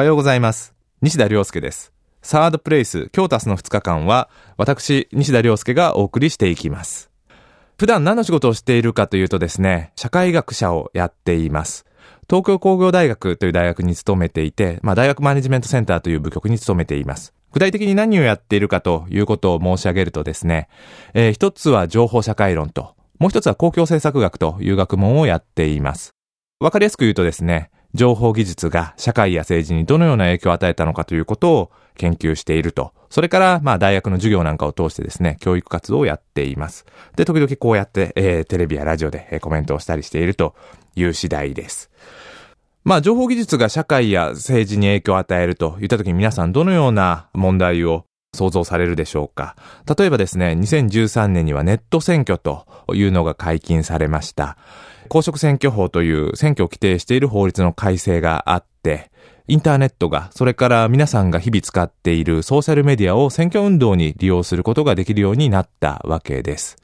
おはようございます。西田亮介です。サードプレイス、京タスの2日間は、私、西田亮介がお送りしていきます。普段何の仕事をしているかというとですね、社会学者をやっています。東京工業大学という大学に勤めていて、まあ、大学マネジメントセンターという部局に勤めています。具体的に何をやっているかということを申し上げるとですね、えー一つは情報社会論と、もう一つは公共政策学という学問をやっています。わかりやすく言うとですね、情報技術が社会や政治にどのような影響を与えたのかということを研究していると。それから、まあ大学の授業なんかを通してですね、教育活動をやっています。で、時々こうやって、えーテレビやラジオでえーコメントをしたりしているという次第です。まあ情報技術が社会や政治に影響を与えるといったときに皆さんどのような問題を想像されるでしょうか例えばですね、2013年にはネット選挙というのが解禁されました。公職選挙法という選挙を規定している法律の改正があって、インターネットが、それから皆さんが日々使っているソーシャルメディアを選挙運動に利用することができるようになったわけです。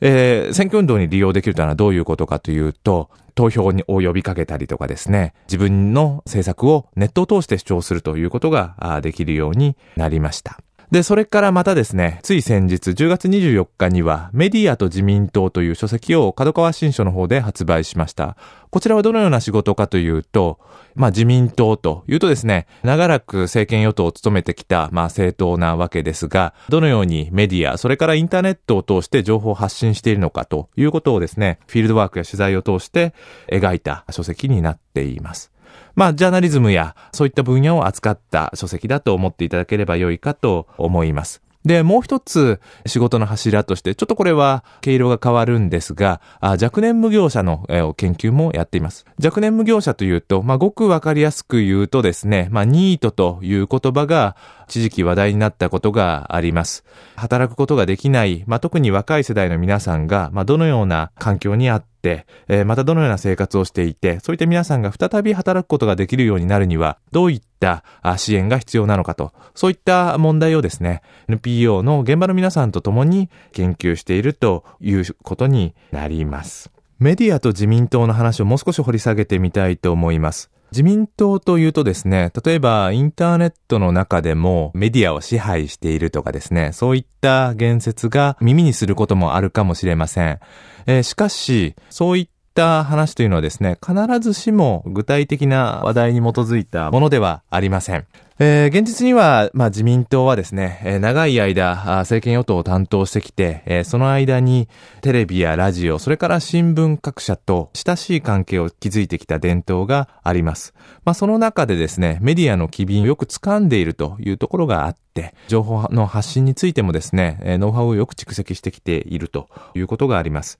えー選挙運動に利用できるというのはどういうことかというと、投票にを呼びかけたりとかですね、自分の政策をネットを通して主張するということができるようになりました。で、それからまたですね、つい先日10月24日にはメディアと自民党という書籍を角川新書の方で発売しました。こちらはどのような仕事かというと、まあ自民党というとですね、長らく政権与党を務めてきた、まあ政党なわけですが、どのようにメディア、それからインターネットを通して情報を発信しているのかということをですね、フィールドワークや取材を通して描いた書籍になっています。まあ、ジャーナリズムやそういった分野を扱った書籍だと思っていただければ良いかと思います。で、もう一つ仕事の柱として、ちょっとこれは毛色が変わるんですが、あ若年無業者のえー研究もやっています。若年無業者というと、まあ、ごくわかりやすく言うとですね、まあ、ニートという言葉が一時期話題になったことがあります。働くことができない、まあ、特に若い世代の皆さんが、まあ、どのような環境にあって、えーまたどのような生活をしていて、そういった皆さんが再び働くことができるようになるには、どういった支援が必要なのかと、そういった問題をですね、NPO の現場の皆さんと共に研究しているということになります。メディアと自民党の話をもう少し掘り下げてみたいと思います。自民党というとですね、例えばインターネットの中でもメディアを支配しているとかですね、そういった言説が耳にすることもあるかもしれません。えーしかし、そういったった話というのはですね、必ずしも具体的な話題に基づいたものではありません。えー現実には、まあ、自民党はですね、えー長い間、政権与党を担当してきて、えーその間にテレビやラジオ、それから新聞各社と親しい関係を築いてきた伝統があります。まあ、その中でですね、メディアの機敏をよく掴んでいるというところがあって、情報の発信についてもですね、えーノウハウをよく蓄積してきているということがあります。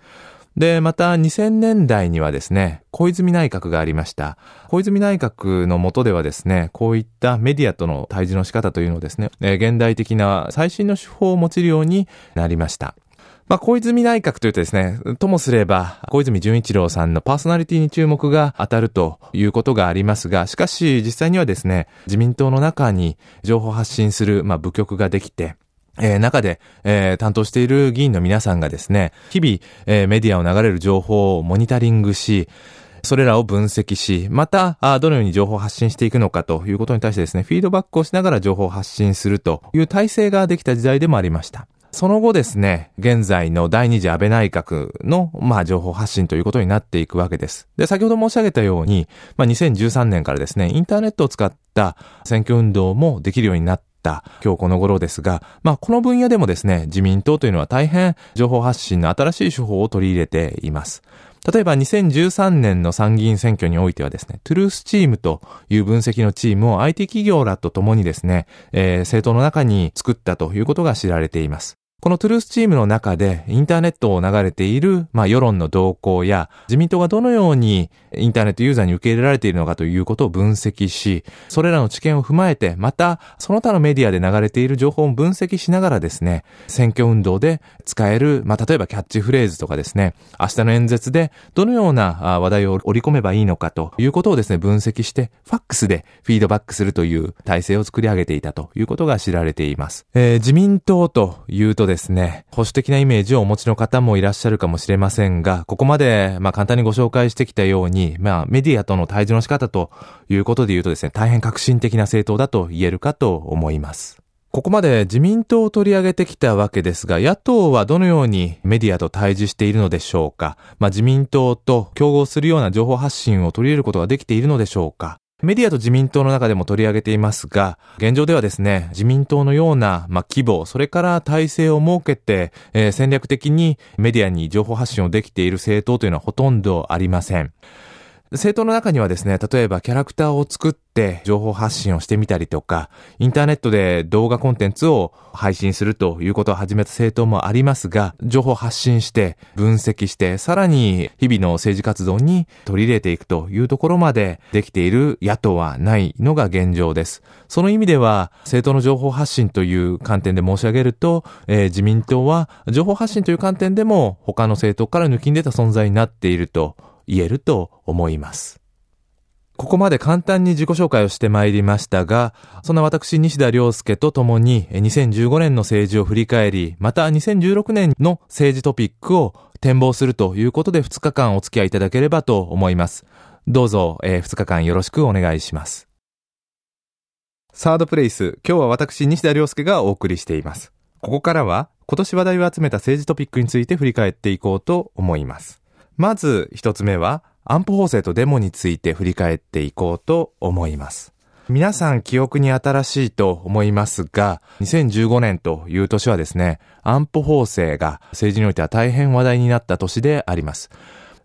で、また2000年代にはですね、小泉内閣がありました。小泉内閣の下ではですね、こういったメディアとの対峙の仕方というのをですね、現代的な最新の手法を用いるようになりました。まあ、小泉内閣というとですね、ともすれば、小泉純一郎さんのパーソナリティに注目が当たるということがありますが、しかし実際にはですね、自民党の中に情報発信する、まあ、部局ができて、えー中で、えー担当している議員の皆さんがですね、日々、えーメディアを流れる情報をモニタリングし、それらを分析し、また、あどのように情報を発信していくのかということに対してですね、フィードバックをしながら情報を発信するという体制ができた時代でもありました。その後ですね、現在の第二次安倍内閣の、まあ、情報発信ということになっていくわけです。で、先ほど申し上げたように、まあ、2013年からですね、インターネットを使った選挙運動もできるようになった今日この頃ですが、まあ、この分野でもですね、自民党というのは大変情報発信の新しい手法を取り入れています。例えば2013年の参議院選挙においてはですね、トゥルースチームという分析のチームを IT 企業らと共にですね、えー政党の中に作ったということが知られています。このトゥルースチームの中でインターネットを流れている、まあ、世論の動向や自民党がどのようにインターネットユーザーに受け入れられているのかということを分析し、それらの知見を踏まえて、またその他のメディアで流れている情報を分析しながらですね、選挙運動で使える、まあ、例えばキャッチフレーズとかですね、明日の演説でどのような話題を織り込めばいいのかということをですね、分析して、ファックスでフィードバックするという体制を作り上げていたということが知られています。えー自民党というとですね、保守的なイメージをお持ちの方もいらっしゃるかもしれませんが、ここまで、まあ簡単にご紹介してきたように、まあメディアとの対峙の仕方ということで言うとですね、大変革新的な政党だと言えるかと思います。ここまで自民党を取り上げてきたわけですが、野党はどのようにメディアと対峙しているのでしょうか？まあ、自民党と競合するような情報発信を取り入れることができているのでしょうか？メディアと自民党の中でも取り上げていますが、現状ではですね、自民党のような、ま、規模、それから体制を設けて、えー、戦略的にメディアに情報発信をできている政党というのはほとんどありません。政党の中にはですね、例えばキャラクターを作って情報発信をしてみたりとか、インターネットで動画コンテンツを配信するということを始めた政党もありますが、情報発信して、分析して、さらに日々の政治活動に取り入れていくというところまでできている野党はないのが現状です。その意味では、政党の情報発信という観点で申し上げると、えー、自民党は情報発信という観点でも他の政党から抜きん出た存在になっていると言えると思います。ここまで簡単に自己紹介をしてまいりましたが、そんな私、西田亮介と共に2015年の政治を振り返り、また2016年の政治トピックを展望するということで2日間お付き合いいただければと思います。どうぞ、えー、2日間よろしくお願いします。サードプレイス、今日は私、西田亮介がお送りしています。ここからは、今年話題を集めた政治トピックについて振り返っていこうと思います。まず一つ目は、安保法制とデモについて振り返っていこうと思います。皆さん記憶に新しいと思いますが、2015年という年はですね、安保法制が政治においては大変話題になった年であります。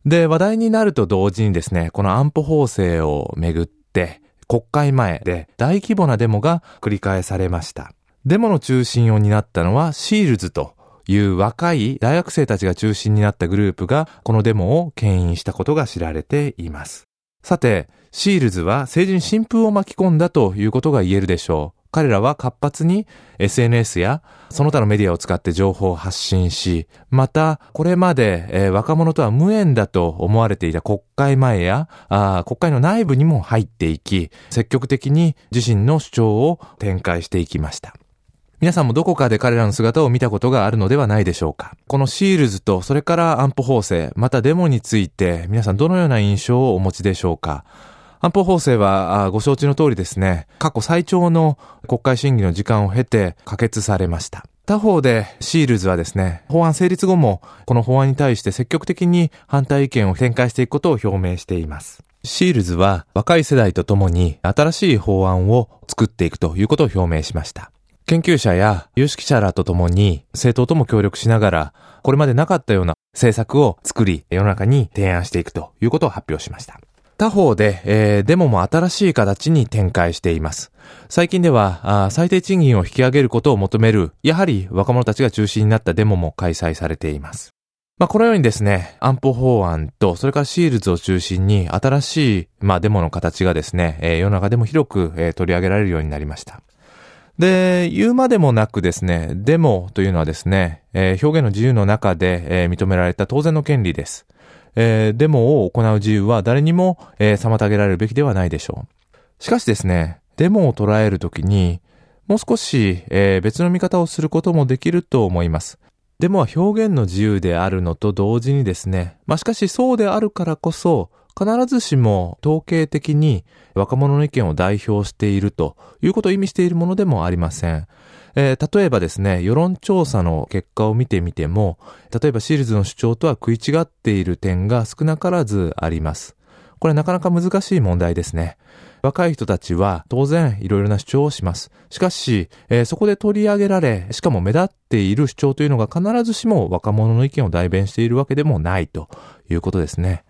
で、話題になると同時にですね、この安保法制をめぐって、国会前で大規模なデモが繰り返されました。デモの中心を担ったのはシールズという若い大学生たちが中心になったグループがこのデモを牽引したことが知られています。さて、シールズは政治に新風を巻き込んだということが言えるでしょう。彼らは活発に SNS やその他のメディアを使って情報を発信し、またこれまで、えー、若者とは無縁だと思われていた国会前やあ国会の内部にも入っていき、積極的に自身の主張を展開していきました。皆さんもどこかで彼らの姿を見たことがあるのではないでしょうか。このシールズと、それから安保法制、またデモについて、皆さんどのような印象をお持ちでしょうか。安保法制はご承知の通りですね、過去最長の国会審議の時間を経て可決されました。他方で、シールズはですね、法案成立後も、この法案に対して積極的に反対意見を展開していくことを表明しています。シールズは若い世代とともに新しい法案を作っていくということを表明しました。研究者や有識者らと共に政党とも協力しながら、これまでなかったような政策を作り、世の中に提案していくということを発表しました。他方で、えー、デモも新しい形に展開しています。最近では最低賃金を引き上げることを求める、やはり若者たちが中心になったデモも開催されています。まあ、このようにですね、安保法案と、それからシールズを中心に新しい、まあ、デモの形がですね、えー、世の中でも広く、えー、取り上げられるようになりました。で、言うまでもなくですね、デモというのはですね、えー、表現の自由の中で、えー、認められた当然の権利です。えー、デモを行う自由は誰にも、え妨げられるべきではないでしょう。しかしですね、デモを捉えるときに、もう少し、え別の見方をすることもできると思います。デモは表現の自由であるのと同時にですね、まあ、しかしそうであるからこそ、必ずしも統計的に若者の意見を代表しているということを意味しているものでもありません。えー、例えばですね、世論調査の結果を見てみても、例えばシールズの主張とは食い違っている点が少なからずあります。これなかなか難しい問題ですね。若い人たちは当然いろいろな主張をします。しかし、えー、そこで取り上げられ、しかも目立っている主張というのが必ずしも若者の意見を代弁しているわけでもないということですね。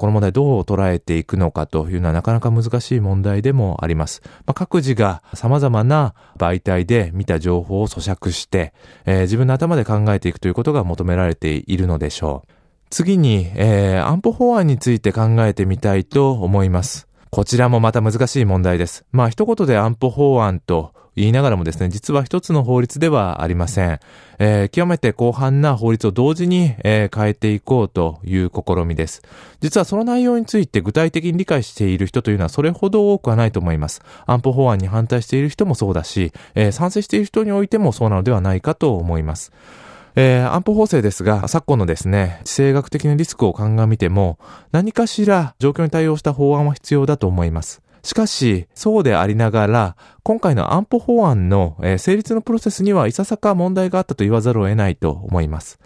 この問題どう捉えていくのかというのはなかなか難しい問題でもあります。まあ、各自が様々な媒体で見た情報を咀嚼して、えー、自分の頭で考えていくということが求められているのでしょう。次に、えー、安保法案について考えてみたいと思います。こちらもまた難しい問題です。まあ一言で安保法案と言いながらもですね、実は一つの法律ではありません。えー、極めて広範な法律を同時に、えー、変えていこうという試みです。実はその内容について具体的に理解している人というのはそれほど多くはないと思います。安保法案に反対している人もそうだし、えー、賛成している人においてもそうなのではないかと思います。えー、安保法制ですが、昨今のですね、地政学的なリスクを鑑みても、何かしら状況に対応した法案は必要だと思います。しかし、そうでありながら、今回の安保法案の、成立のプロセスにはいささか問題があったと言わざるを得ないと思います。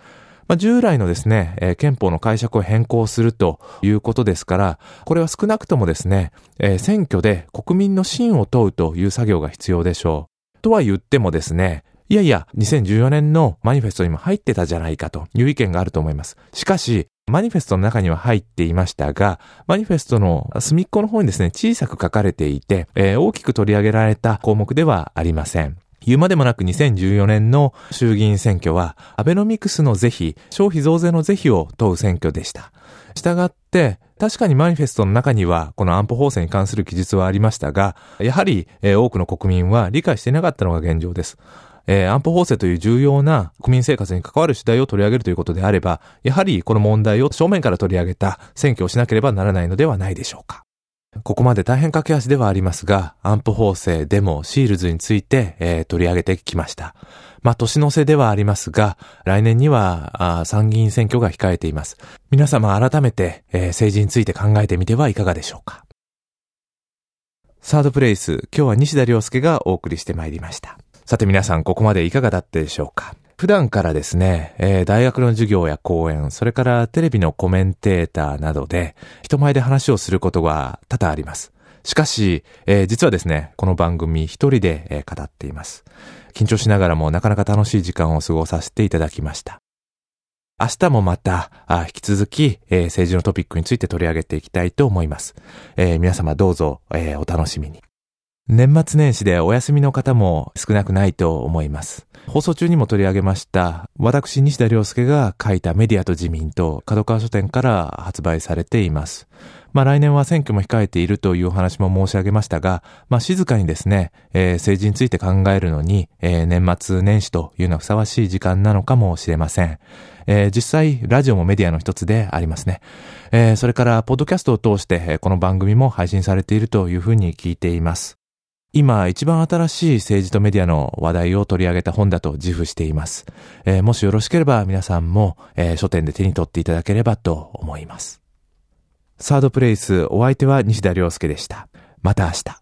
まあ、従来のですね、憲法の解釈を変更するということですから、これは少なくともですね、選挙で国民の信を問うという作業が必要でしょう。とは言ってもですね、いやいや、2014年のマニフェストにも入ってたじゃないかという意見があると思います。しかし、マニフェストの中には入っていましたが、マニフェストの隅っこの方にですね、小さく書かれていて、えー、大きく取り上げられた項目ではありません。言うまでもなく2014年の衆議院選挙は、アベノミクスの是非、消費増税の是非を問う選挙でした。したがって、確かにマニフェストの中には、この安保法制に関する記述はありましたが、やはり、えー、多くの国民は理解していなかったのが現状です。えー、安保法制という重要な国民生活に関わる主題を取り上げるということであれば、やはりこの問題を正面から取り上げた選挙をしなければならないのではないでしょうか。ここまで大変駆け足ではありますが、安保法制でもシールズについて、えー、取り上げてきました。まあ、年の瀬ではありますが、来年には参議院選挙が控えています。皆様改めて、えー、政治について考えてみてはいかがでしょうか。サードプレイス、今日は西田亮介がお送りしてまいりました。さて皆さん、ここまでいかがだったでしょうか？普段からですね、えー、大学の授業や講演、それからテレビのコメンテーターなどで、人前で話をすることが多々あります。しかし、えー、実はですね、この番組一人で、えー、語っています。緊張しながらもなかなか楽しい時間を過ごさせていただきました。明日もまた、引き続き、えー、政治のトピックについて取り上げていきたいと思います。えー、皆様どうぞ、えー、お楽しみに。年末年始でお休みの方も少なくないと思います。放送中にも取り上げました、私西田亮介が書いたメディアと自民党、角川書店から発売されています。まあ来年は選挙も控えているというお話も申し上げましたが、まあ静かにですね、えー、政治について考えるのに、えー、年末年始というのはふさわしい時間なのかもしれません。えー、実際、ラジオもメディアの一つでありますね。えー、それから、ポッドキャストを通して、この番組も配信されているというふうに聞いています。今一番新しい政治とメディアの話題を取り上げた本だと自負しています。えー、もしよろしければ皆さんも、えー、書店で手に取っていただければと思います。サードプレイス、お相手は西田亮介でした。また明日。